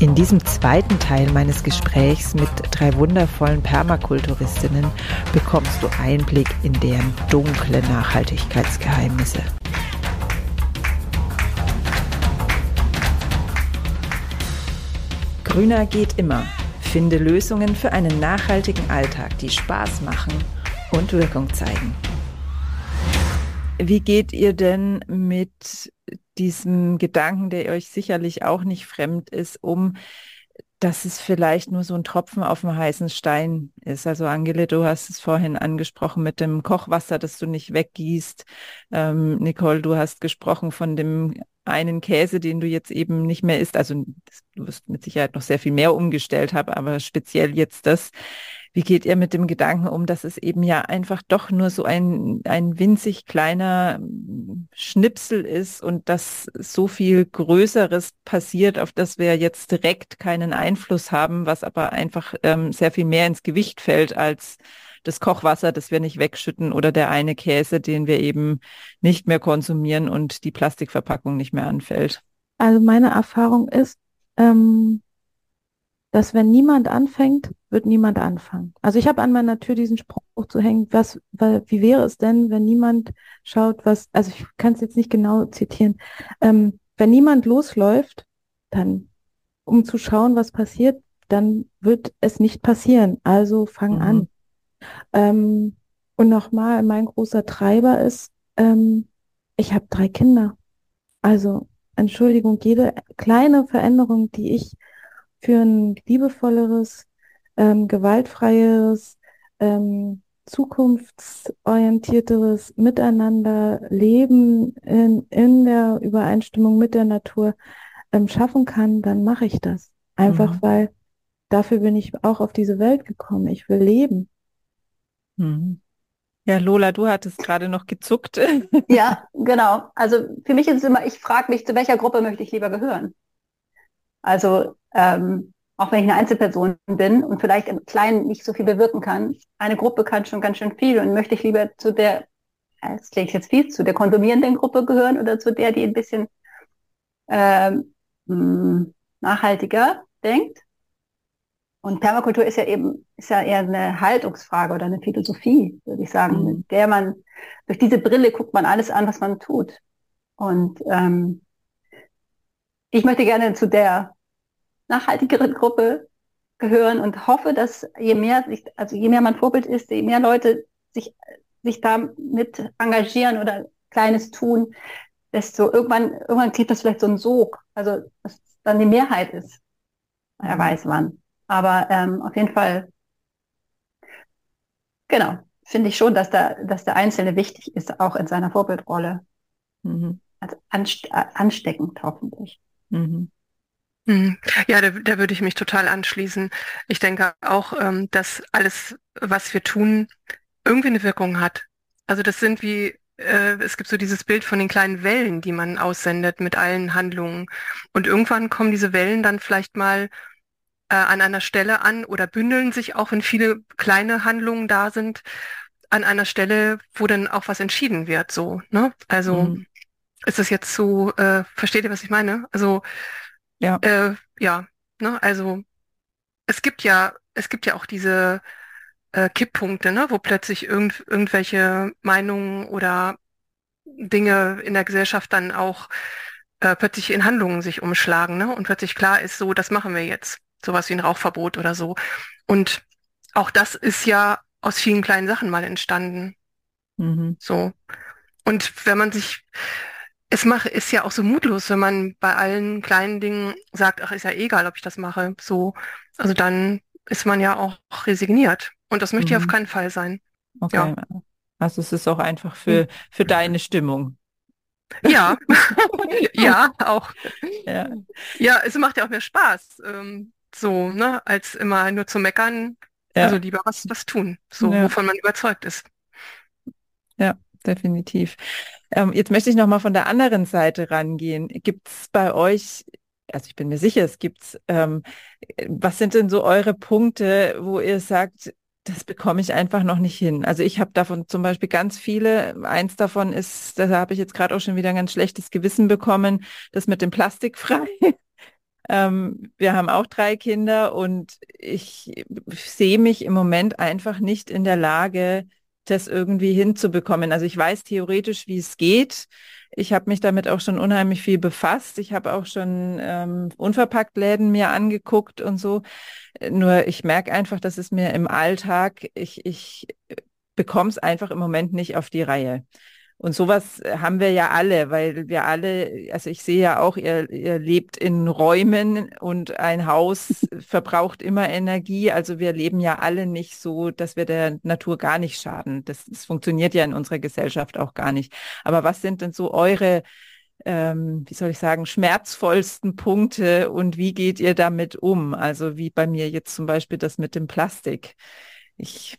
In diesem zweiten Teil meines Gesprächs mit drei wundervollen Permakulturistinnen bekommst du Einblick in deren dunkle Nachhaltigkeitsgeheimnisse. Grüner geht immer. Finde Lösungen für einen nachhaltigen Alltag, die Spaß machen und Wirkung zeigen. Wie geht ihr denn mit diesem Gedanken, der euch sicherlich auch nicht fremd ist, um, dass es vielleicht nur so ein Tropfen auf dem heißen Stein ist. Also Angele, du hast es vorhin angesprochen mit dem Kochwasser, das du nicht weggießt. Ähm, Nicole, du hast gesprochen von dem einen Käse, den du jetzt eben nicht mehr isst. Also du wirst mit Sicherheit noch sehr viel mehr umgestellt haben, aber speziell jetzt das. Wie geht ihr mit dem Gedanken um, dass es eben ja einfach doch nur so ein, ein winzig kleiner hm, Schnipsel ist und dass so viel Größeres passiert, auf das wir jetzt direkt keinen Einfluss haben, was aber einfach ähm, sehr viel mehr ins Gewicht fällt als das Kochwasser, das wir nicht wegschütten oder der eine Käse, den wir eben nicht mehr konsumieren und die Plastikverpackung nicht mehr anfällt. Also meine Erfahrung ist, ähm, dass wenn niemand anfängt, wird niemand anfangen. Also ich habe an meiner Tür diesen Spruch zu hängen, was, wie wäre es denn, wenn niemand schaut, was, also ich kann es jetzt nicht genau zitieren, ähm, wenn niemand losläuft, dann, um zu schauen, was passiert, dann wird es nicht passieren. Also fang mhm. an. Ähm, und nochmal, mein großer Treiber ist, ähm, ich habe drei Kinder. Also, Entschuldigung, jede kleine Veränderung, die ich für ein liebevolleres, ähm, gewaltfreies, ähm, zukunftsorientierteres Miteinander leben in, in der Übereinstimmung mit der Natur ähm, schaffen kann, dann mache ich das. Einfach mhm. weil dafür bin ich auch auf diese Welt gekommen. Ich will leben. Mhm. Ja, Lola, du hattest gerade noch gezuckt. ja, genau. Also für mich ist es immer, ich frage mich, zu welcher Gruppe möchte ich lieber gehören? Also ähm, auch wenn ich eine Einzelperson bin und vielleicht im Kleinen nicht so viel bewirken kann, eine Gruppe kann schon ganz schön viel und möchte ich lieber zu der, das klingt jetzt viel, zu der konsumierenden Gruppe gehören oder zu der, die ein bisschen ähm, hm, nachhaltiger denkt. Und Permakultur ist ja eben, ist ja eher eine Haltungsfrage oder eine Philosophie, würde ich sagen, mhm. mit der man, durch diese Brille guckt man alles an, was man tut. Und ähm, ich möchte gerne zu der nachhaltigeren Gruppe gehören und hoffe, dass je mehr sich, also je mehr man Vorbild ist, je mehr Leute sich, sich damit engagieren oder Kleines tun, desto irgendwann, irgendwann kriegt das vielleicht so einen Sog, also dass dann die Mehrheit ist. Er mhm. weiß wann. Aber ähm, auf jeden Fall, genau, finde ich schon, dass der, dass der Einzelne wichtig ist, auch in seiner Vorbildrolle. Mhm. Also anste ansteckend hoffentlich. Mhm. mhm. Ja, da, da würde ich mich total anschließen. Ich denke auch, ähm, dass alles, was wir tun, irgendwie eine Wirkung hat. Also das sind wie, äh, es gibt so dieses Bild von den kleinen Wellen, die man aussendet mit allen Handlungen. Und irgendwann kommen diese Wellen dann vielleicht mal äh, an einer Stelle an oder bündeln sich auch, wenn viele kleine Handlungen da sind, an einer Stelle, wo dann auch was entschieden wird. So, ne? Also mhm. Ist das jetzt so, äh, versteht ihr, was ich meine? Also ja. Äh, ja, ne, also es gibt ja, es gibt ja auch diese äh, Kipppunkte, ne, wo plötzlich irgend, irgendwelche Meinungen oder Dinge in der Gesellschaft dann auch äh, plötzlich in Handlungen sich umschlagen, ne? Und plötzlich klar ist, so, das machen wir jetzt. Sowas wie ein Rauchverbot oder so. Und auch das ist ja aus vielen kleinen Sachen mal entstanden. Mhm. So. Und wenn man sich, es macht, ist ja auch so mutlos, wenn man bei allen kleinen Dingen sagt, ach, ist ja egal, ob ich das mache. So, also dann ist man ja auch resigniert. Und das möchte mhm. ja auf keinen Fall sein. Okay. Ja. Also es ist auch einfach für, für deine Stimmung. Ja, ja, auch. Ja. ja, es macht ja auch mehr Spaß, ähm, so, ne, als immer nur zu meckern. Ja. Also lieber was, was tun, so, ja. wovon man überzeugt ist. Ja, definitiv. Ähm, jetzt möchte ich noch mal von der anderen Seite rangehen. Gibt es bei euch, also ich bin mir sicher, es gibt, ähm, was sind denn so eure Punkte, wo ihr sagt, das bekomme ich einfach noch nicht hin. Also ich habe davon zum Beispiel ganz viele. Eins davon ist, da habe ich jetzt gerade auch schon wieder ein ganz schlechtes Gewissen bekommen, das mit dem Plastikfrei. Ähm, wir haben auch drei Kinder und ich sehe mich im Moment einfach nicht in der Lage, das irgendwie hinzubekommen. Also ich weiß theoretisch, wie es geht. Ich habe mich damit auch schon unheimlich viel befasst. Ich habe auch schon ähm, Unverpacktläden mir angeguckt und so. Nur ich merke einfach, dass es mir im Alltag, ich, ich bekomme es einfach im Moment nicht auf die Reihe. Und sowas haben wir ja alle, weil wir alle, also ich sehe ja auch, ihr, ihr lebt in Räumen und ein Haus verbraucht immer Energie. Also wir leben ja alle nicht so, dass wir der Natur gar nicht schaden. Das, das funktioniert ja in unserer Gesellschaft auch gar nicht. Aber was sind denn so eure, ähm, wie soll ich sagen, schmerzvollsten Punkte und wie geht ihr damit um? Also wie bei mir jetzt zum Beispiel das mit dem Plastik. Ich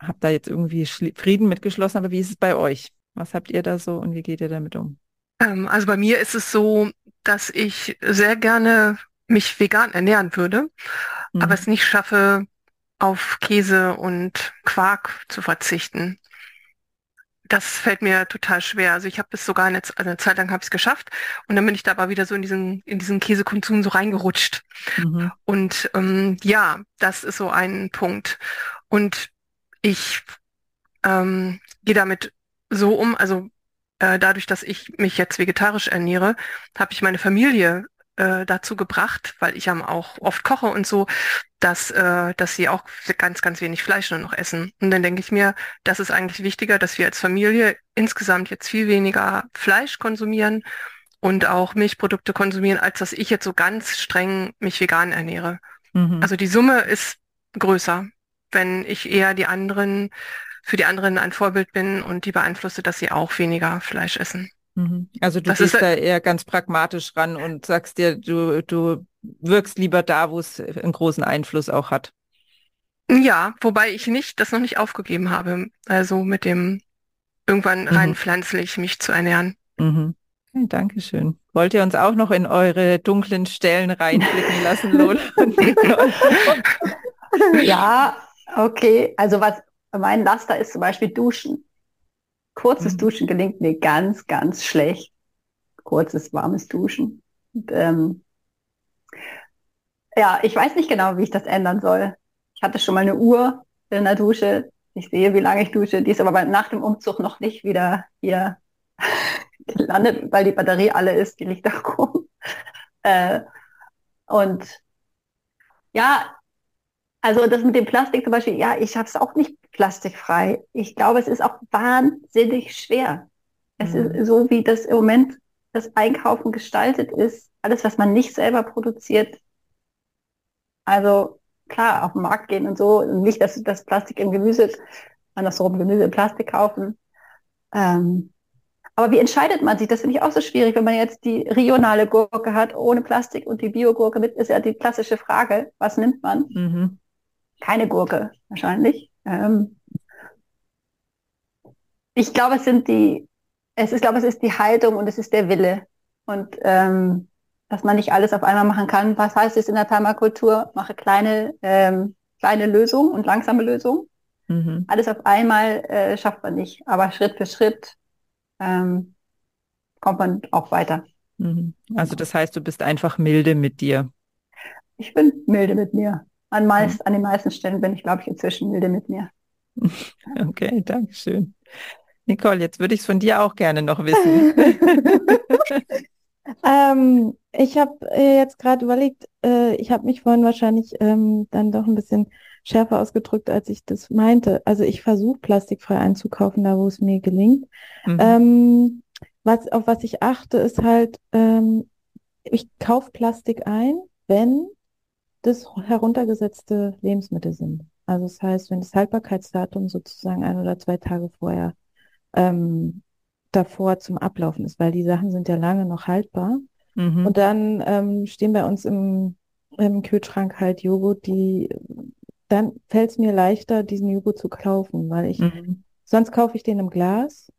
habe da jetzt irgendwie Frieden mitgeschlossen, aber wie ist es bei euch? Was habt ihr da so und wie geht ihr damit um? Ähm, also bei mir ist es so, dass ich sehr gerne mich vegan ernähren würde, mhm. aber es nicht schaffe, auf Käse und Quark zu verzichten. Das fällt mir total schwer. Also ich habe es sogar eine, eine, Zeit lang habe ich es geschafft und dann bin ich da aber wieder so in diesen in diesen Käsekonsum so reingerutscht. Mhm. Und ähm, ja, das ist so ein Punkt. Und ich ähm, gehe damit so um, also äh, dadurch, dass ich mich jetzt vegetarisch ernähre, habe ich meine Familie äh, dazu gebracht, weil ich ja auch oft koche und so, dass, äh, dass sie auch ganz, ganz wenig Fleisch nur noch essen. Und dann denke ich mir, das ist eigentlich wichtiger, dass wir als Familie insgesamt jetzt viel weniger Fleisch konsumieren und auch Milchprodukte konsumieren, als dass ich jetzt so ganz streng mich vegan ernähre. Mhm. Also die Summe ist größer, wenn ich eher die anderen für die anderen ein Vorbild bin und die beeinflusse, dass sie auch weniger Fleisch essen. Mhm. Also du das gehst da eher ganz pragmatisch ran und sagst dir, du, du wirkst lieber da, wo es einen großen Einfluss auch hat. Ja, wobei ich nicht, das noch nicht aufgegeben habe. Also mit dem irgendwann rein mhm. pflanzlich mich zu ernähren. Mhm. Okay, Dankeschön. Wollt ihr uns auch noch in eure dunklen Stellen reinblicken lassen, Lola? ja, okay. Also was mein Laster ist zum Beispiel Duschen. Kurzes mhm. Duschen gelingt mir ganz, ganz schlecht. Kurzes, warmes Duschen. Und, ähm, ja, ich weiß nicht genau, wie ich das ändern soll. Ich hatte schon mal eine Uhr in der Dusche. Ich sehe, wie lange ich dusche. Die ist aber nach dem Umzug noch nicht wieder hier gelandet, weil die Batterie alle ist. Die liegt da rum. Äh, und ja, also das mit dem Plastik zum Beispiel, ja, ich habe es auch nicht plastikfrei. Ich glaube, es ist auch wahnsinnig schwer. Es mhm. ist so, wie das im Moment das Einkaufen gestaltet ist, alles, was man nicht selber produziert. Also klar, auf den Markt gehen und so, nicht, dass das Plastik im Gemüse, andersrum Gemüse in Plastik kaufen. Ähm, aber wie entscheidet man sich? Das finde ich auch so schwierig, wenn man jetzt die regionale Gurke hat ohne Plastik und die Biogurke mit, ist ja die klassische Frage, was nimmt man? Mhm keine Gurke wahrscheinlich. Ähm, ich glaube, es sind die, es ist, glaube, es ist die Haltung und es ist der Wille. Und ähm, dass man nicht alles auf einmal machen kann. Was heißt es in der Permakultur? Mache kleine, ähm, kleine Lösungen und langsame Lösungen. Mhm. Alles auf einmal äh, schafft man nicht. Aber Schritt für Schritt ähm, kommt man auch weiter. Mhm. Also das heißt, du bist einfach milde mit dir. Ich bin milde mit mir. An, meist, mhm. an den meisten Stellen bin ich, glaube ich, inzwischen milde mit mir. Okay, danke schön. Nicole, jetzt würde ich es von dir auch gerne noch wissen. ähm, ich habe äh, jetzt gerade überlegt, äh, ich habe mich vorhin wahrscheinlich ähm, dann doch ein bisschen schärfer ausgedrückt, als ich das meinte. Also ich versuche plastikfrei einzukaufen, da wo es mir gelingt. Mhm. Ähm, was, auf was ich achte, ist halt, ähm, ich kaufe Plastik ein, wenn das heruntergesetzte Lebensmittel sind. Also das heißt, wenn das Haltbarkeitsdatum sozusagen ein oder zwei Tage vorher ähm, davor zum Ablaufen ist, weil die Sachen sind ja lange noch haltbar. Mhm. Und dann ähm, stehen bei uns im, im Kühlschrank halt Joghurt, die dann fällt es mir leichter, diesen Joghurt zu kaufen, weil ich mhm. sonst kaufe ich den im Glas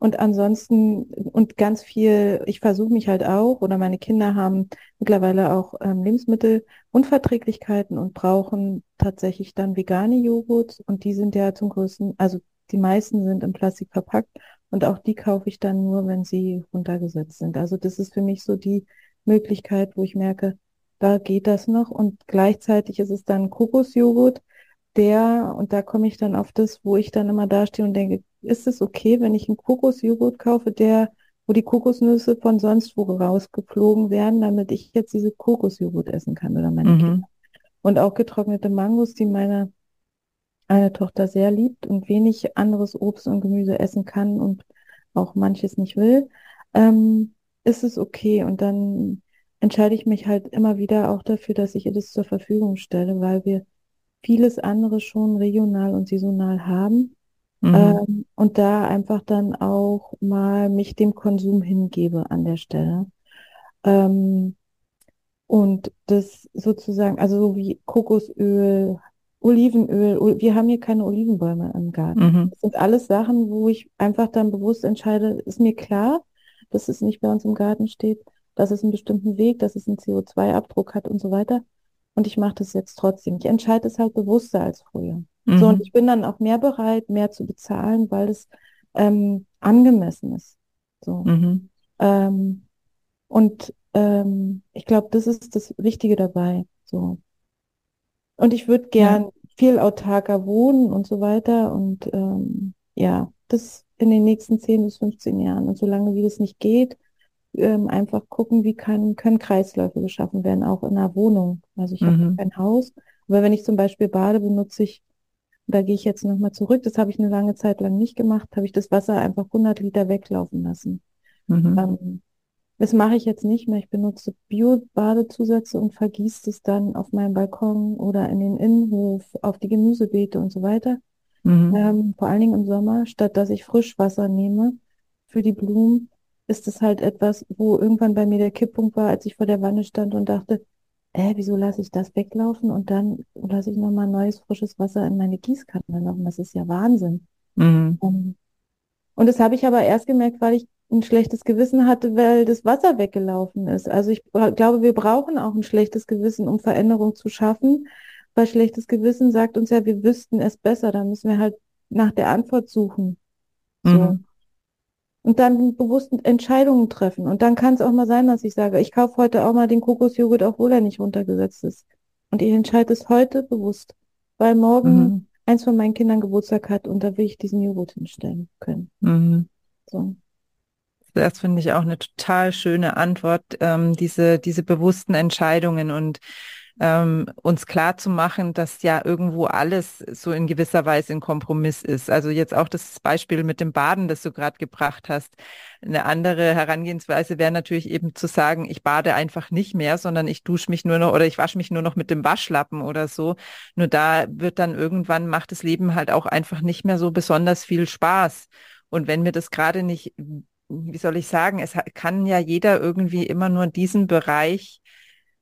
und ansonsten, und ganz viel, ich versuche mich halt auch, oder meine Kinder haben mittlerweile auch ähm, Lebensmittelunverträglichkeiten und brauchen tatsächlich dann vegane Joghurt. Und die sind ja zum größten, also die meisten sind in Plastik verpackt. Und auch die kaufe ich dann nur, wenn sie runtergesetzt sind. Also das ist für mich so die Möglichkeit, wo ich merke, da geht das noch. Und gleichzeitig ist es dann Kokosjoghurt, der, und da komme ich dann auf das, wo ich dann immer dastehe und denke, ist es okay, wenn ich einen Kokosjoghurt kaufe, der, wo die Kokosnüsse von sonst wo rausgeflogen werden, damit ich jetzt diese Kokosjoghurt essen kann oder meine mhm. Kinder. Und auch getrocknete Mangos, die meine eine Tochter sehr liebt und wenig anderes Obst und Gemüse essen kann und auch manches nicht will, ähm, ist es okay. Und dann entscheide ich mich halt immer wieder auch dafür, dass ich ihr das zur Verfügung stelle, weil wir vieles andere schon regional und saisonal haben. Mhm. Ähm, und da einfach dann auch mal mich dem Konsum hingebe an der Stelle. Ähm, und das sozusagen, also so wie Kokosöl, Olivenöl, wir haben hier keine Olivenbäume im Garten. Mhm. Das sind alles Sachen, wo ich einfach dann bewusst entscheide, ist mir klar, dass es nicht bei uns im Garten steht, dass es einen bestimmten Weg, dass es einen CO2-Abdruck hat und so weiter. Und ich mache das jetzt trotzdem. Ich entscheide es halt bewusster als früher. Mhm. So, und ich bin dann auch mehr bereit, mehr zu bezahlen, weil es ähm, angemessen ist. So. Mhm. Ähm, und ähm, ich glaube, das ist das Wichtige dabei. So. Und ich würde gern ja. viel autarker wohnen und so weiter. Und ähm, ja, das in den nächsten 10 bis 15 Jahren. Und solange wie das nicht geht, ähm, einfach gucken, wie kann, können Kreisläufe geschaffen werden, auch in einer Wohnung. Also ich mhm. habe kein Haus, aber wenn ich zum Beispiel bade, benutze ich, da gehe ich jetzt nochmal zurück, das habe ich eine lange Zeit lang nicht gemacht, habe ich das Wasser einfach 100 Liter weglaufen lassen. Mhm. Ähm, das mache ich jetzt nicht mehr. Ich benutze Bio-Badezusätze und vergieße es dann auf meinem Balkon oder in den Innenhof, auf die Gemüsebeete und so weiter. Mhm. Ähm, vor allen Dingen im Sommer, statt dass ich Frischwasser nehme für die Blumen, ist es halt etwas, wo irgendwann bei mir der Kipppunkt war, als ich vor der Wanne stand und dachte, äh, wieso lasse ich das weglaufen und dann lasse ich nochmal neues, frisches Wasser in meine Gießkanne laufen. Das ist ja Wahnsinn. Mhm. Um, ähm, und das habe ich aber erst gemerkt, weil ich ein schlechtes Gewissen hatte, weil das Wasser weggelaufen ist. Also ich glaube, wir brauchen auch ein schlechtes Gewissen, um Veränderung zu schaffen, weil schlechtes Gewissen sagt uns ja, wir wüssten es besser. Da müssen wir halt nach der Antwort suchen. So. Mhm und dann bewusst Entscheidungen treffen. Und dann kann es auch mal sein, dass ich sage, ich kaufe heute auch mal den Kokosjoghurt, obwohl er nicht runtergesetzt ist. Und ich entscheide es heute bewusst, weil morgen mhm. eins von meinen Kindern Geburtstag hat und da will ich diesen Joghurt hinstellen können. Mhm. So. Das finde ich auch eine total schöne Antwort, ähm, diese, diese bewussten Entscheidungen und ähm, uns klar zu machen, dass ja irgendwo alles so in gewisser Weise ein Kompromiss ist. Also jetzt auch das Beispiel mit dem Baden, das du gerade gebracht hast. Eine andere Herangehensweise wäre natürlich eben zu sagen, ich bade einfach nicht mehr, sondern ich dusche mich nur noch oder ich wasche mich nur noch mit dem Waschlappen oder so. Nur da wird dann irgendwann macht das Leben halt auch einfach nicht mehr so besonders viel Spaß. Und wenn mir das gerade nicht, wie soll ich sagen, es kann ja jeder irgendwie immer nur diesen Bereich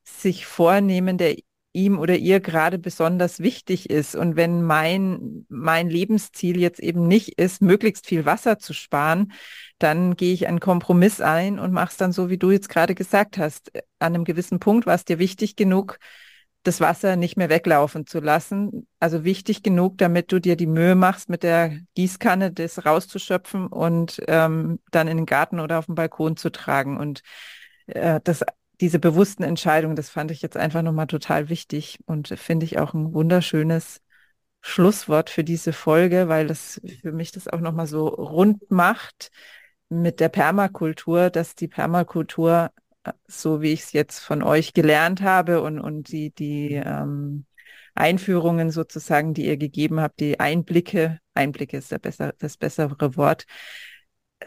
sich vornehmen, der ihm oder ihr gerade besonders wichtig ist. Und wenn mein, mein Lebensziel jetzt eben nicht ist, möglichst viel Wasser zu sparen, dann gehe ich einen Kompromiss ein und mache es dann so, wie du jetzt gerade gesagt hast. An einem gewissen Punkt war es dir wichtig genug, das Wasser nicht mehr weglaufen zu lassen. Also wichtig genug, damit du dir die Mühe machst, mit der Gießkanne das rauszuschöpfen und ähm, dann in den Garten oder auf den Balkon zu tragen. Und äh, das diese bewussten Entscheidungen, das fand ich jetzt einfach nochmal total wichtig und finde ich auch ein wunderschönes Schlusswort für diese Folge, weil das für mich das auch nochmal so rund macht mit der Permakultur, dass die Permakultur, äh, so wie ich es jetzt von euch gelernt habe und, und die, die ähm, Einführungen sozusagen, die ihr gegeben habt, die Einblicke, Einblicke ist der besser, das bessere Wort,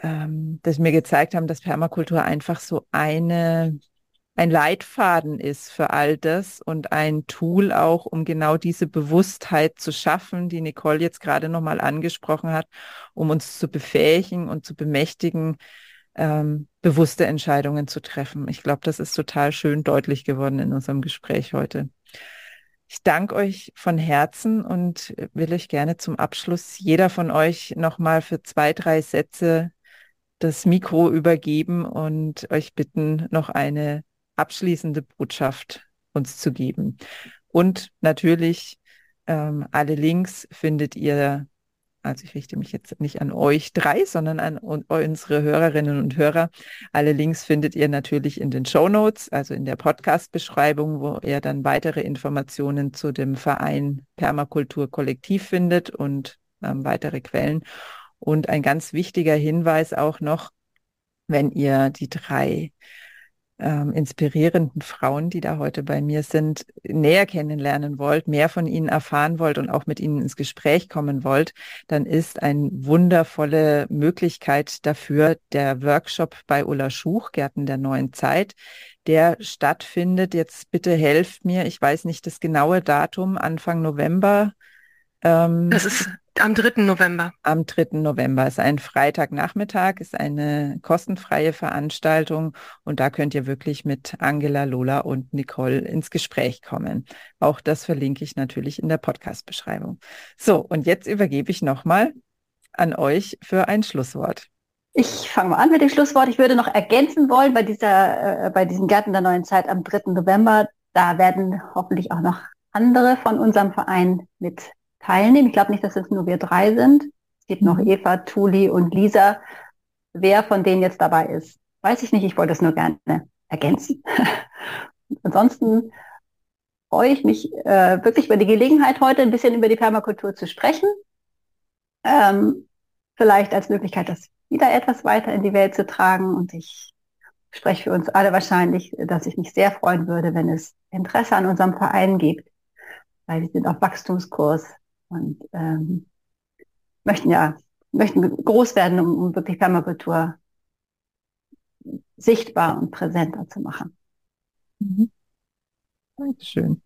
ähm, dass mir gezeigt haben, dass Permakultur einfach so eine ein Leitfaden ist für all das und ein Tool auch, um genau diese Bewusstheit zu schaffen, die Nicole jetzt gerade nochmal angesprochen hat, um uns zu befähigen und zu bemächtigen, ähm, bewusste Entscheidungen zu treffen. Ich glaube, das ist total schön deutlich geworden in unserem Gespräch heute. Ich danke euch von Herzen und will euch gerne zum Abschluss jeder von euch nochmal für zwei, drei Sätze das Mikro übergeben und euch bitten, noch eine abschließende Botschaft uns zu geben. Und natürlich ähm, alle Links findet ihr also ich richte mich jetzt nicht an euch drei, sondern an unsere Hörerinnen und Hörer. Alle Links findet ihr natürlich in den Show Notes, also in der Podcast-Beschreibung, wo ihr dann weitere Informationen zu dem Verein Permakultur Kollektiv findet und ähm, weitere Quellen. Und ein ganz wichtiger Hinweis auch noch, wenn ihr die drei ähm, inspirierenden Frauen, die da heute bei mir sind, näher kennenlernen wollt, mehr von ihnen erfahren wollt und auch mit ihnen ins Gespräch kommen wollt, dann ist eine wundervolle Möglichkeit dafür der Workshop bei Ulla Schuch, Gärten der neuen Zeit, der stattfindet. Jetzt bitte helft mir, ich weiß nicht das genaue Datum, Anfang November. Ähm, das ist am 3. November. Am 3. November ist ein Freitagnachmittag, ist eine kostenfreie Veranstaltung und da könnt ihr wirklich mit Angela, Lola und Nicole ins Gespräch kommen. Auch das verlinke ich natürlich in der Podcast-Beschreibung. So, und jetzt übergebe ich nochmal an euch für ein Schlusswort. Ich fange mal an mit dem Schlusswort. Ich würde noch ergänzen wollen bei dieser, äh, bei diesen Gärten der neuen Zeit am 3. November. Da werden hoffentlich auch noch andere von unserem Verein mit teilnehmen. Ich glaube nicht, dass es nur wir drei sind. Es gibt noch mhm. Eva, Tuli und Lisa. Wer von denen jetzt dabei ist, weiß ich nicht. Ich wollte es nur gerne ergänzen. Ansonsten freue ich mich äh, wirklich über die Gelegenheit, heute ein bisschen über die Permakultur zu sprechen. Ähm, vielleicht als Möglichkeit, das wieder etwas weiter in die Welt zu tragen. Und ich spreche für uns alle wahrscheinlich, dass ich mich sehr freuen würde, wenn es Interesse an unserem Verein gibt, weil wir sind auf Wachstumskurs und ähm, möchten ja möchten groß werden, um, um wirklich Permakultur sichtbar und präsenter zu machen. Mhm. Dankeschön.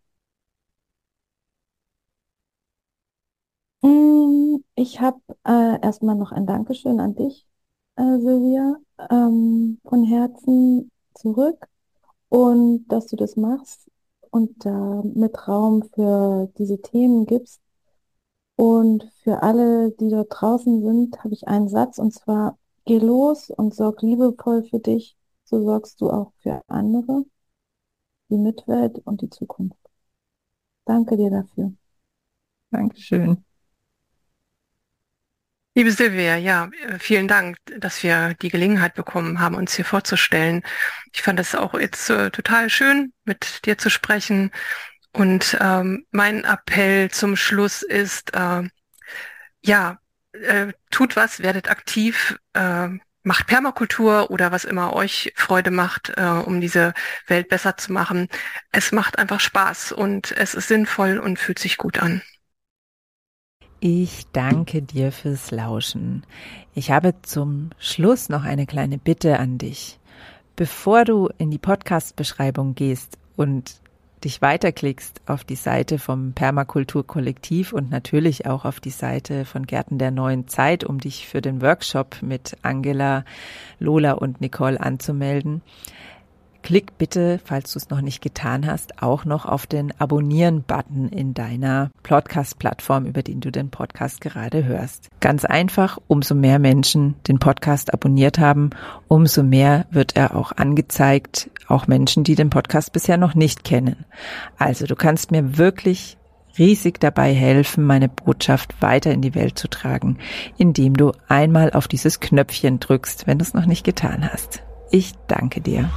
Mm, ich habe äh, erstmal noch ein Dankeschön an dich, äh, Silvia, ähm, von Herzen zurück und dass du das machst und äh, mit Raum für diese Themen gibst. Und für alle, die dort draußen sind, habe ich einen Satz und zwar, geh los und sorg liebevoll für dich, so sorgst du auch für andere, die Mitwelt und die Zukunft. Danke dir dafür. Dankeschön. Liebe Silvia, ja, vielen Dank, dass wir die Gelegenheit bekommen haben, uns hier vorzustellen. Ich fand es auch jetzt äh, total schön, mit dir zu sprechen und ähm, mein Appell zum Schluss ist, äh, ja, äh, tut was, werdet aktiv, äh, macht Permakultur oder was immer euch Freude macht, äh, um diese Welt besser zu machen. Es macht einfach Spaß und es ist sinnvoll und fühlt sich gut an. Ich danke dir fürs Lauschen. Ich habe zum Schluss noch eine kleine Bitte an dich. Bevor du in die Podcast-Beschreibung gehst und dich weiterklickst auf die Seite vom Permakulturkollektiv und natürlich auch auf die Seite von Gärten der neuen Zeit, um dich für den Workshop mit Angela, Lola und Nicole anzumelden, Klick bitte, falls du es noch nicht getan hast, auch noch auf den Abonnieren-Button in deiner Podcast-Plattform, über den du den Podcast gerade hörst. Ganz einfach, umso mehr Menschen den Podcast abonniert haben, umso mehr wird er auch angezeigt, auch Menschen, die den Podcast bisher noch nicht kennen. Also du kannst mir wirklich riesig dabei helfen, meine Botschaft weiter in die Welt zu tragen, indem du einmal auf dieses Knöpfchen drückst, wenn du es noch nicht getan hast. Ich danke dir.